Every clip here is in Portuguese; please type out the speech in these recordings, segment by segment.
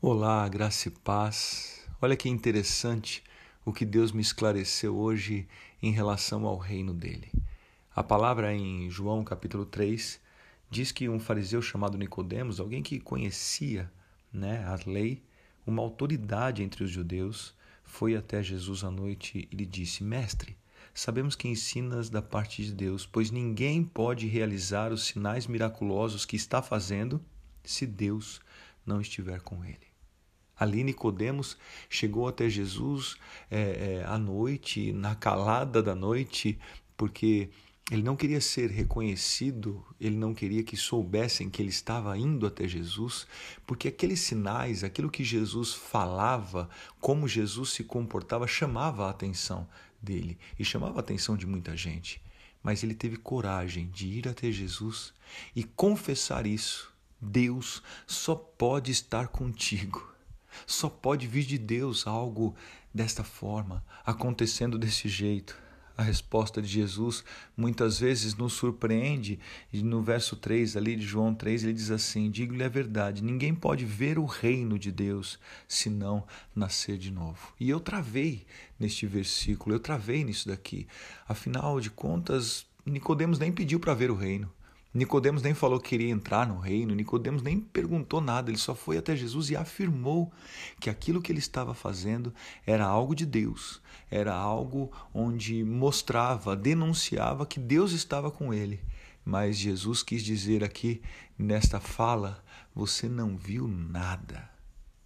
Olá, graça e paz. Olha que interessante o que Deus me esclareceu hoje em relação ao reino dele. A palavra em João capítulo 3 diz que um fariseu chamado Nicodemos, alguém que conhecia, né, a lei, uma autoridade entre os judeus, foi até Jesus à noite e lhe disse: "Mestre, sabemos que ensinas da parte de Deus, pois ninguém pode realizar os sinais miraculosos que está fazendo se Deus não estiver com ele. Ali Nicodemos chegou até Jesus é, é, à noite, na calada da noite, porque ele não queria ser reconhecido, ele não queria que soubessem que ele estava indo até Jesus, porque aqueles sinais, aquilo que Jesus falava, como Jesus se comportava, chamava a atenção dele e chamava a atenção de muita gente. Mas ele teve coragem de ir até Jesus e confessar isso. Deus só pode estar contigo. Só pode vir de Deus algo desta forma, acontecendo desse jeito. A resposta de Jesus muitas vezes nos surpreende. E no verso 3 ali de João 3, ele diz assim: Digo-lhe a verdade, ninguém pode ver o reino de Deus se não nascer de novo. E eu travei neste versículo, eu travei nisso daqui. Afinal de contas, Nicodemos nem pediu para ver o reino. Nicodemos nem falou que queria entrar no reino, Nicodemos nem perguntou nada, ele só foi até Jesus e afirmou que aquilo que ele estava fazendo era algo de Deus, era algo onde mostrava, denunciava que Deus estava com ele. Mas Jesus quis dizer aqui nesta fala: você não viu nada.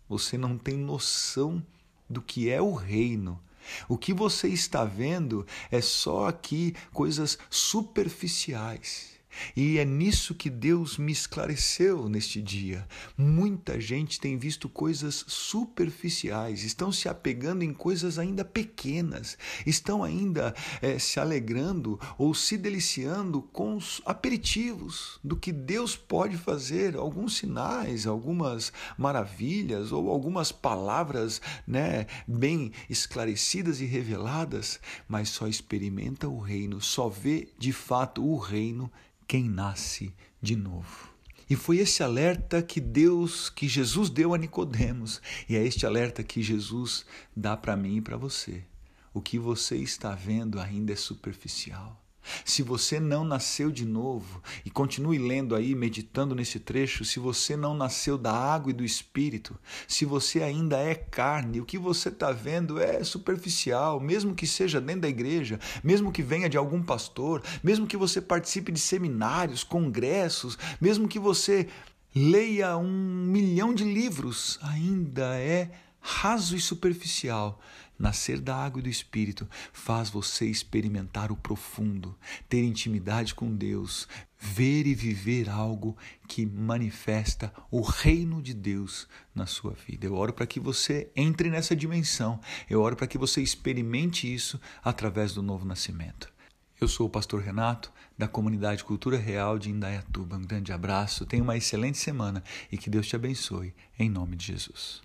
Você não tem noção do que é o reino. O que você está vendo é só aqui coisas superficiais. E é nisso que Deus me esclareceu neste dia. Muita gente tem visto coisas superficiais, estão se apegando em coisas ainda pequenas, estão ainda é, se alegrando ou se deliciando com os aperitivos do que Deus pode fazer, alguns sinais, algumas maravilhas ou algumas palavras né, bem esclarecidas e reveladas, mas só experimenta o reino, só vê de fato o reino quem nasce de novo. E foi esse alerta que Deus, que Jesus deu a Nicodemos, e é este alerta que Jesus dá para mim e para você. O que você está vendo ainda é superficial. Se você não nasceu de novo, e continue lendo aí, meditando nesse trecho, se você não nasceu da água e do espírito, se você ainda é carne, o que você está vendo é superficial, mesmo que seja dentro da igreja, mesmo que venha de algum pastor, mesmo que você participe de seminários, congressos, mesmo que você leia um milhão de livros, ainda é raso e superficial, nascer da água e do Espírito faz você experimentar o profundo, ter intimidade com Deus, ver e viver algo que manifesta o reino de Deus na sua vida. Eu oro para que você entre nessa dimensão, eu oro para que você experimente isso através do novo nascimento. Eu sou o pastor Renato, da comunidade Cultura Real de Indaiatuba. Um grande abraço, tenha uma excelente semana e que Deus te abençoe, em nome de Jesus.